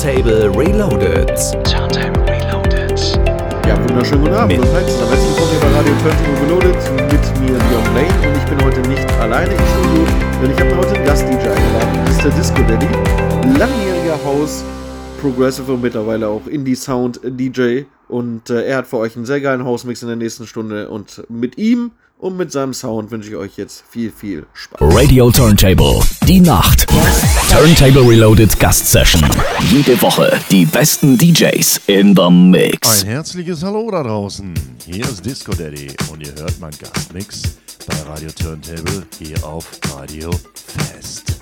Turntable Reloaded. Turntable Reloaded. Ja, wunderschönen guten Abend Mit- und herzlich willkommen hier bei Radio Turntable Reloaded mit mir Björn Lane und ich bin heute nicht alleine im Studio, denn ich habe mir heute einen Gast-DJ eingeladen. Das ist der Disco Daddy, langjähriger Haus Progressive und mittlerweile auch Indie Sound DJ und äh, er hat für euch einen sehr geilen Hausmix in der nächsten Stunde und mit ihm und mit seinem Sound wünsche ich euch jetzt viel, viel Spaß. Radio Turntable. Die Nacht. Turntable Reloaded Gast Session. Jede Woche die besten DJs in the Mix. Ein herzliches Hallo da draußen. Hier ist Disco Daddy und ihr hört meinen Gastmix bei Radio Turntable hier auf Radio Fest.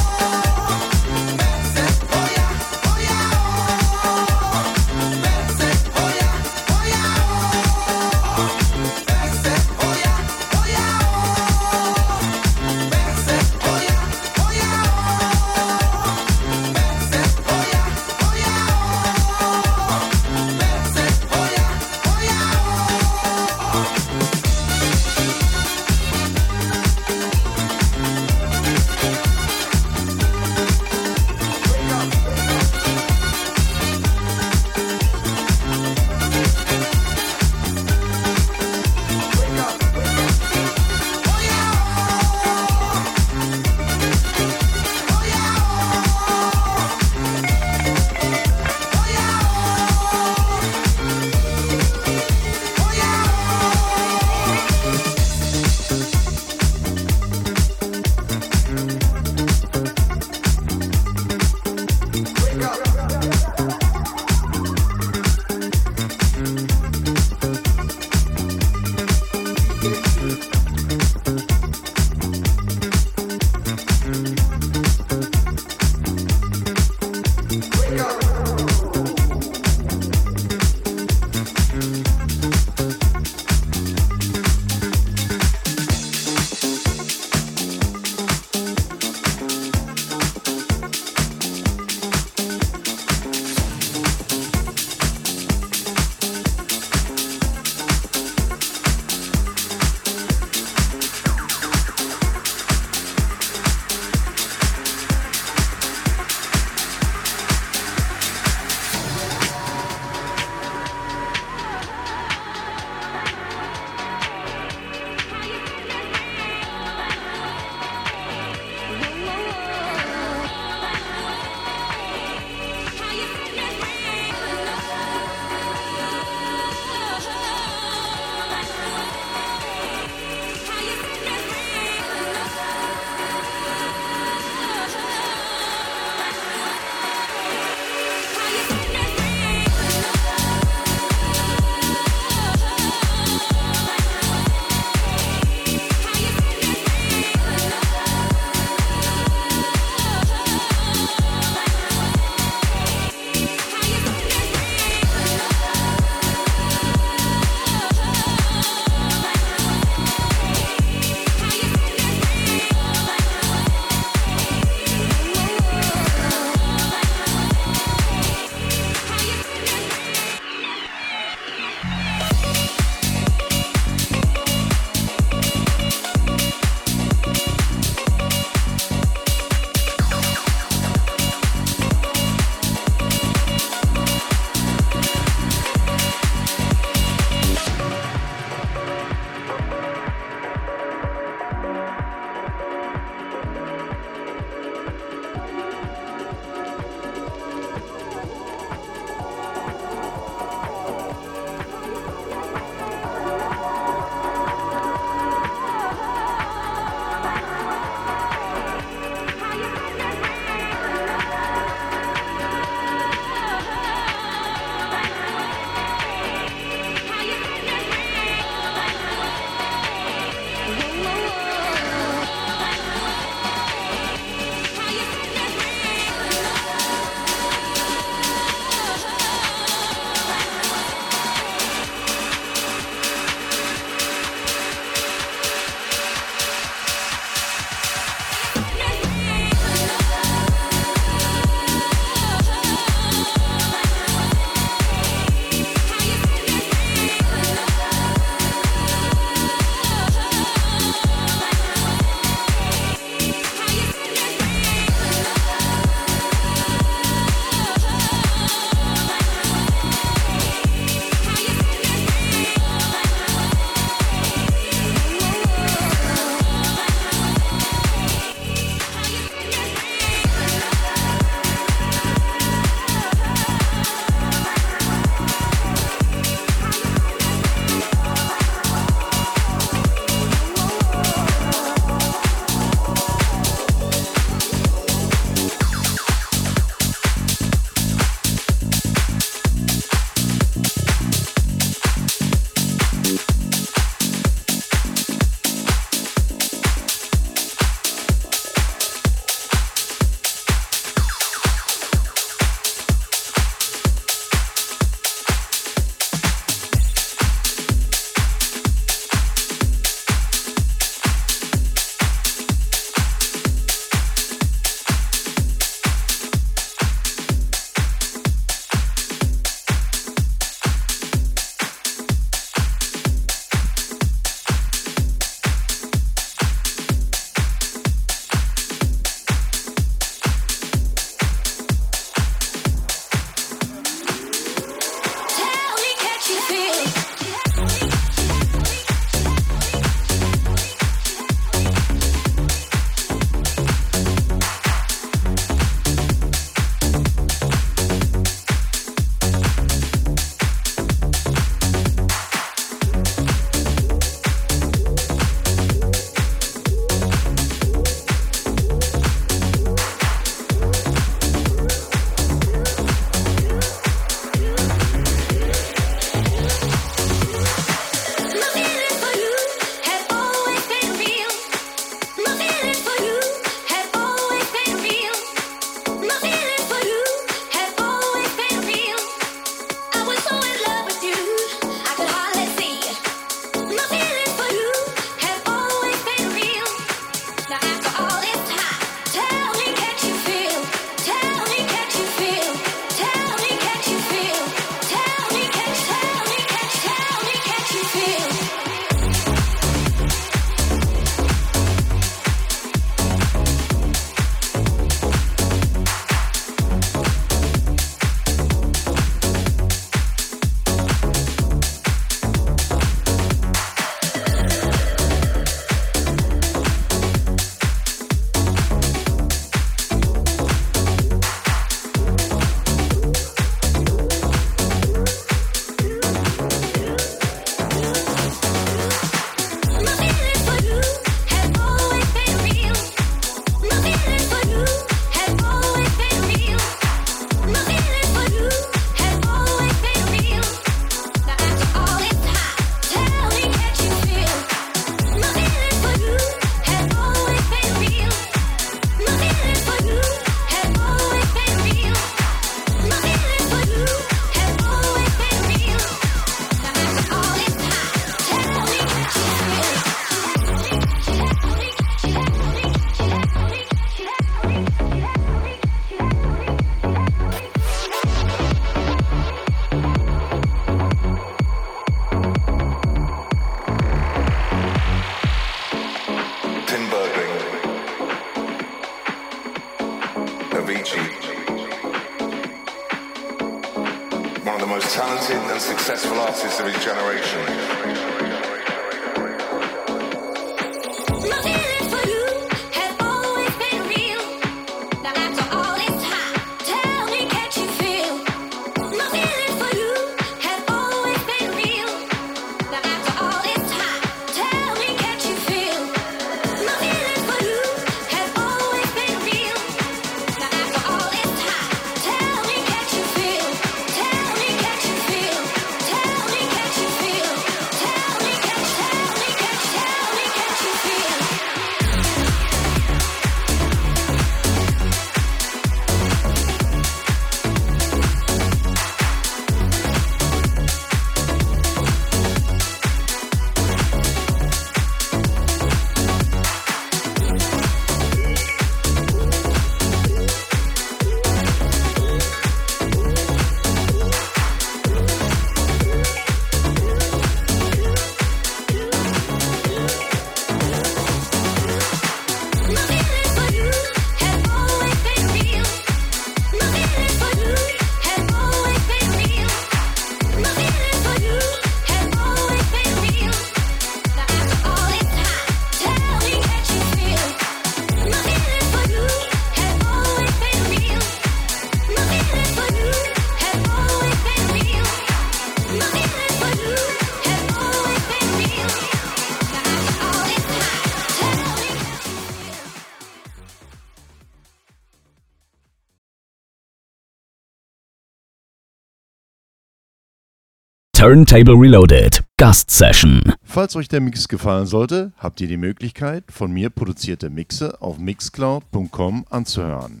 Turntable Reloaded Gast Session. Falls euch der Mix gefallen sollte, habt ihr die Möglichkeit, von mir produzierte Mixe auf mixcloud.com anzuhören.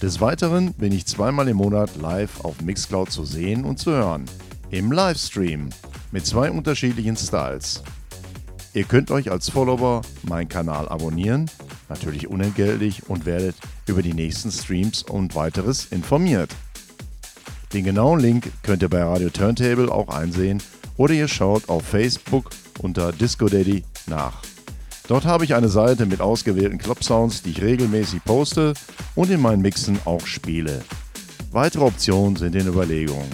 Des Weiteren bin ich zweimal im Monat live auf Mixcloud zu sehen und zu hören. Im Livestream mit zwei unterschiedlichen Styles. Ihr könnt euch als Follower meinen Kanal abonnieren, natürlich unentgeltlich und werdet über die nächsten Streams und weiteres informiert. Den genauen Link könnt ihr bei Radio Turntable auch einsehen oder ihr schaut auf Facebook unter Disco Daddy nach. Dort habe ich eine Seite mit ausgewählten Club-Sounds, die ich regelmäßig poste und in meinen Mixen auch spiele. Weitere Optionen sind in Überlegung.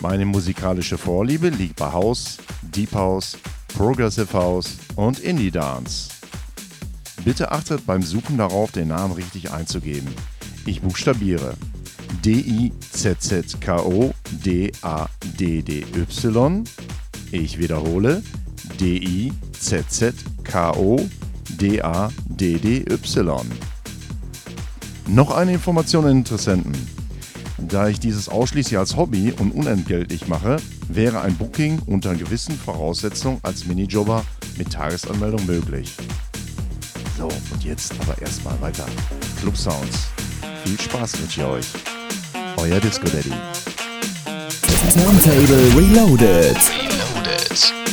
Meine musikalische Vorliebe liegt bei House, Deep House, Progressive House und Indie Dance. Bitte achtet beim Suchen darauf, den Namen richtig einzugeben. Ich buchstabiere D-I-Z-Z-K-O-D-A-D-D-Y. Ich wiederhole. D-I-Z-Z-K-O-D-A-D-D-Y. Noch eine Information an Interessenten. Da ich dieses ausschließlich als Hobby und unentgeltlich mache, wäre ein Booking unter gewissen Voraussetzungen als Minijobber mit Tagesanmeldung möglich. So, und jetzt aber erstmal weiter. Club Sounds. Viel Spaß wünsche ich euch. Euer Disco Daddy. Turntable Reloaded. Reloaded.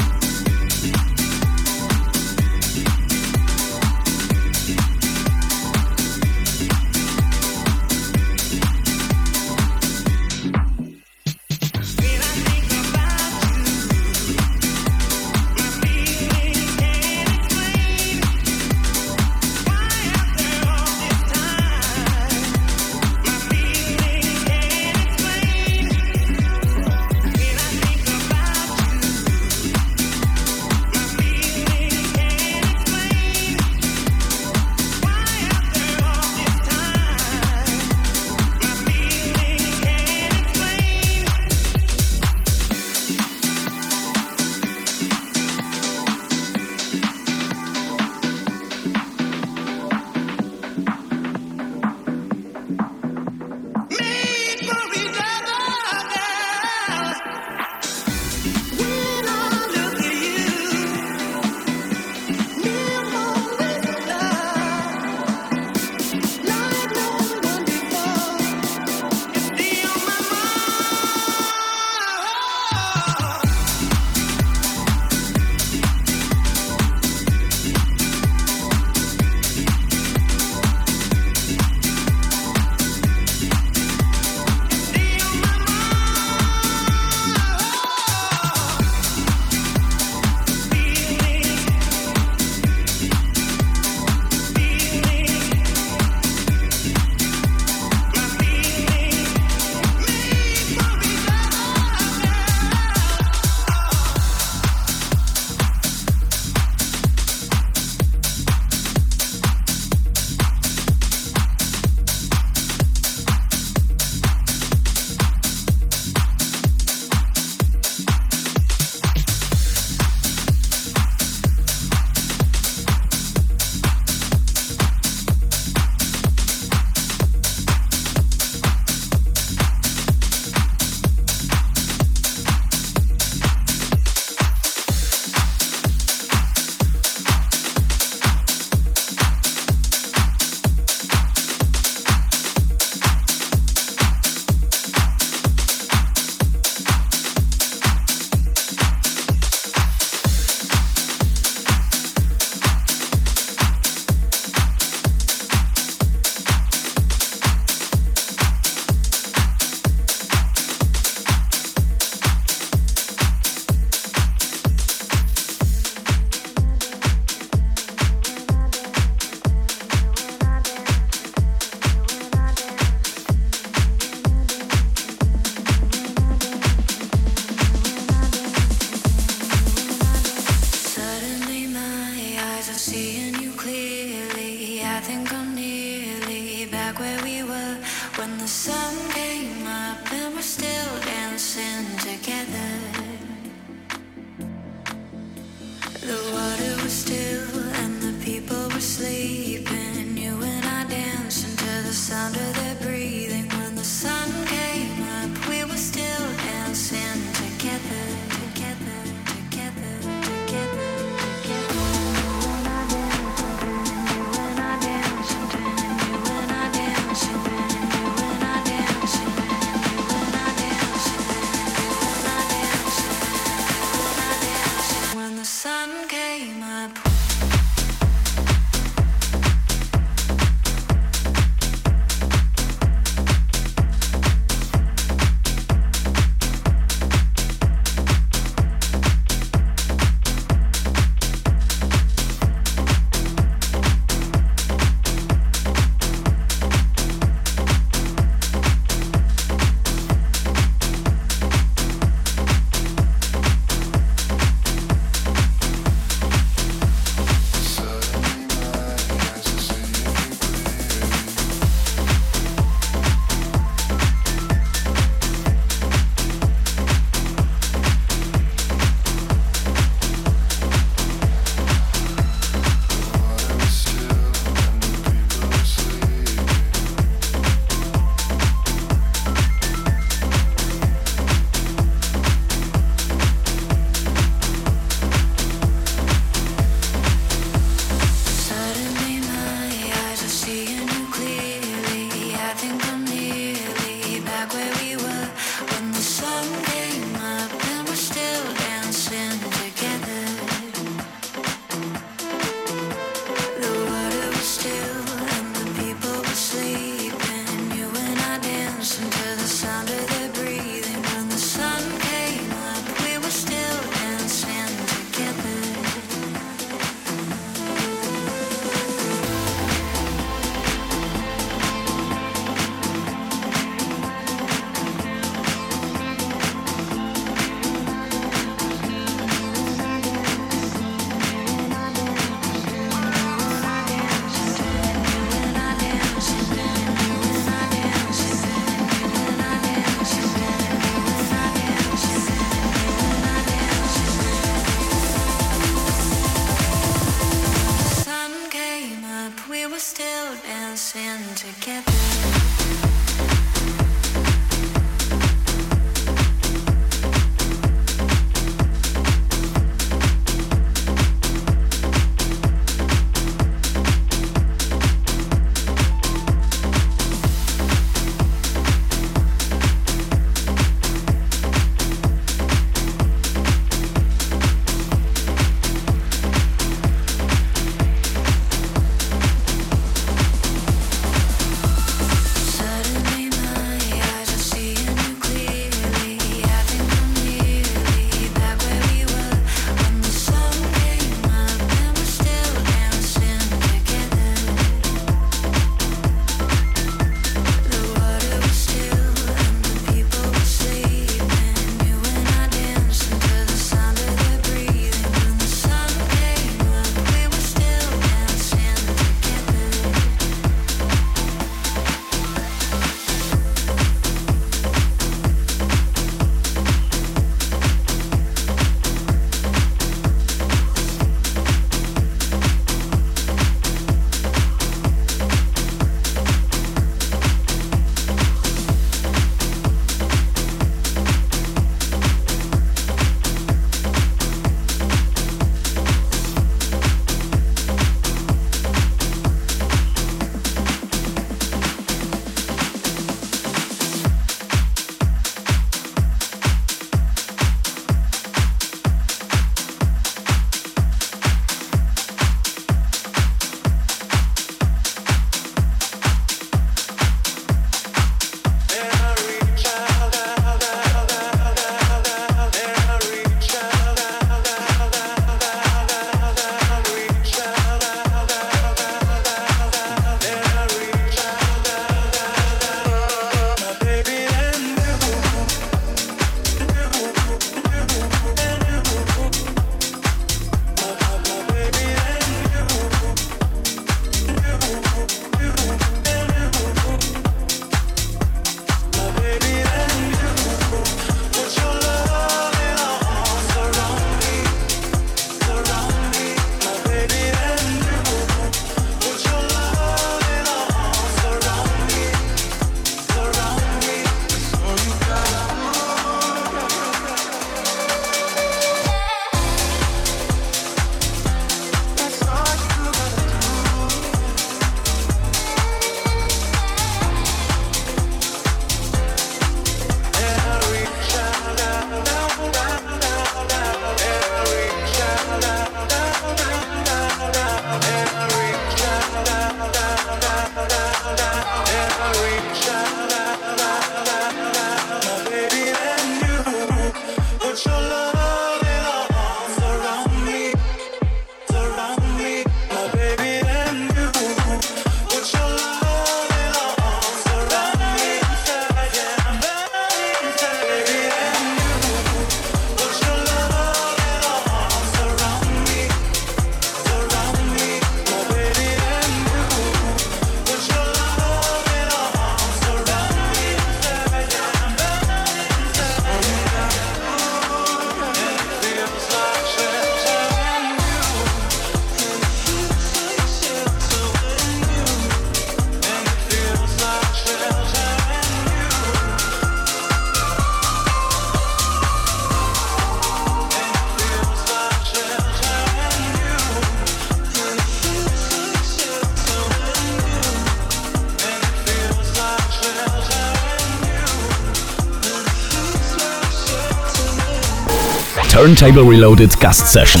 Turntable Reloaded Guest Session.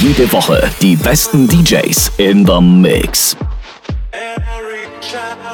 Jede Woche die besten DJs in the Mix. Every child,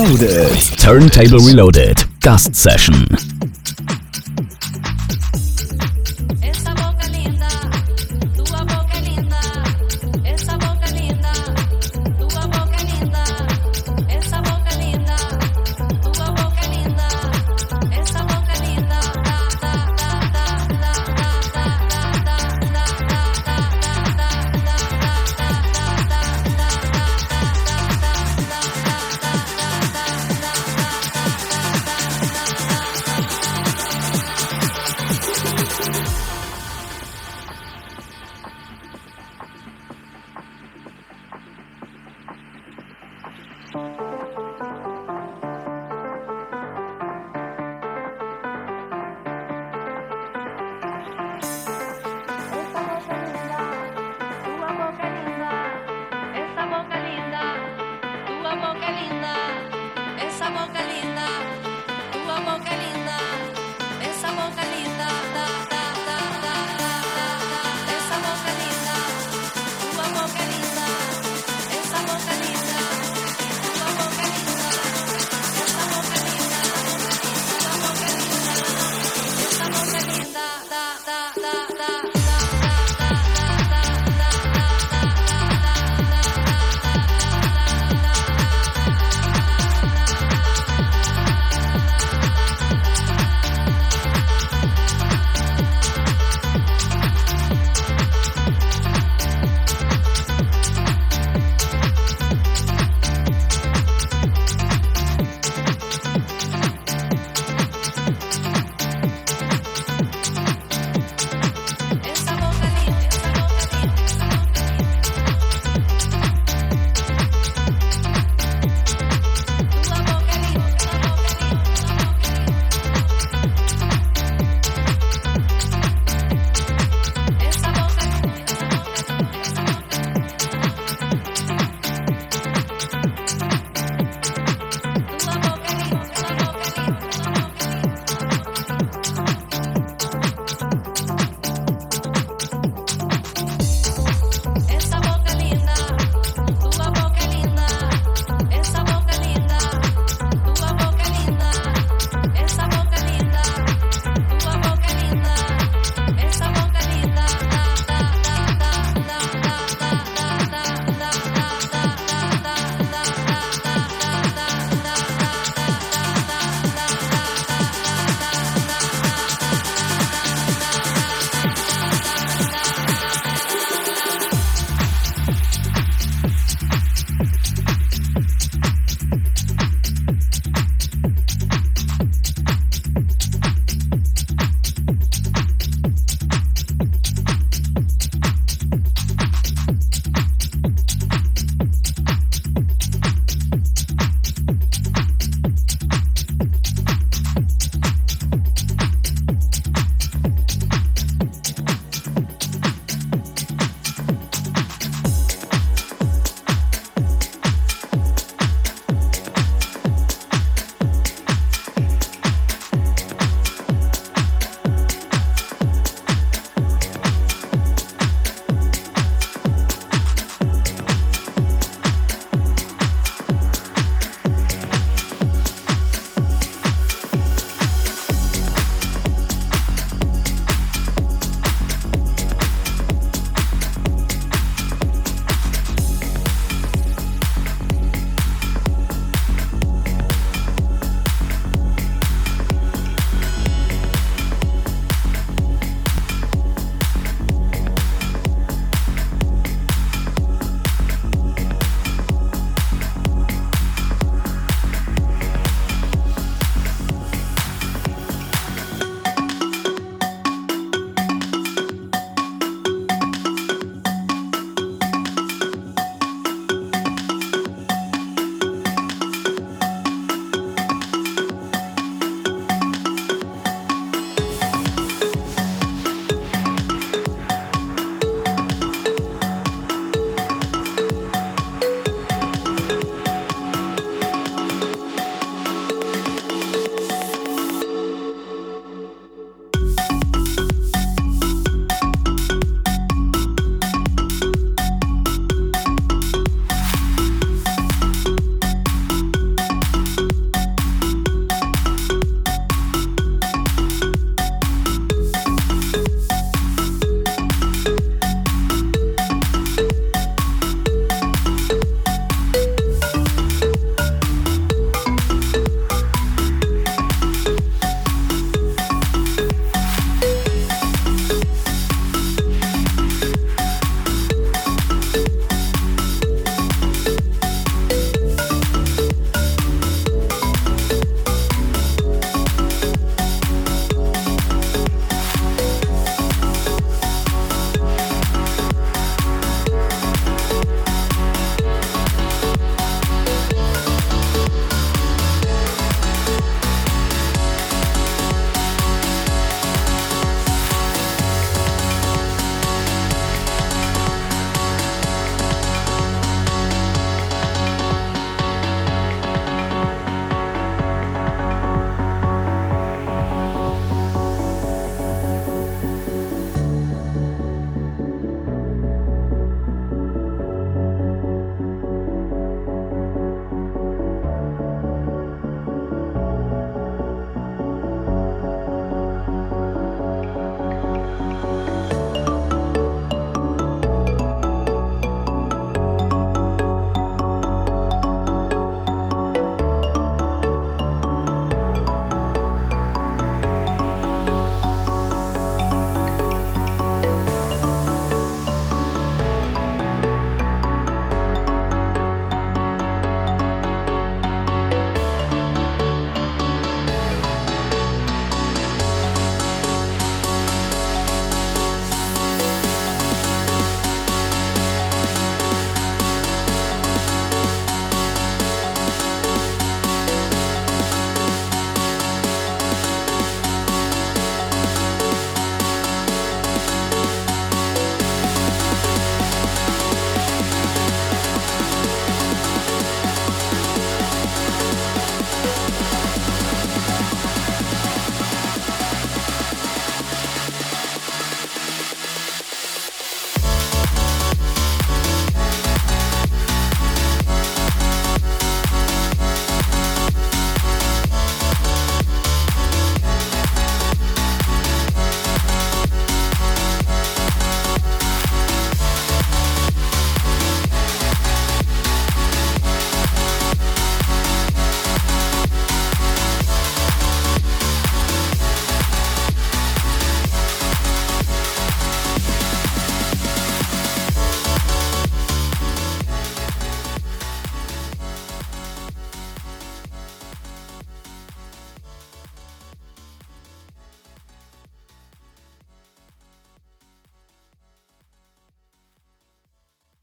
Reloaded. Turntable Reloaded. Gast Session.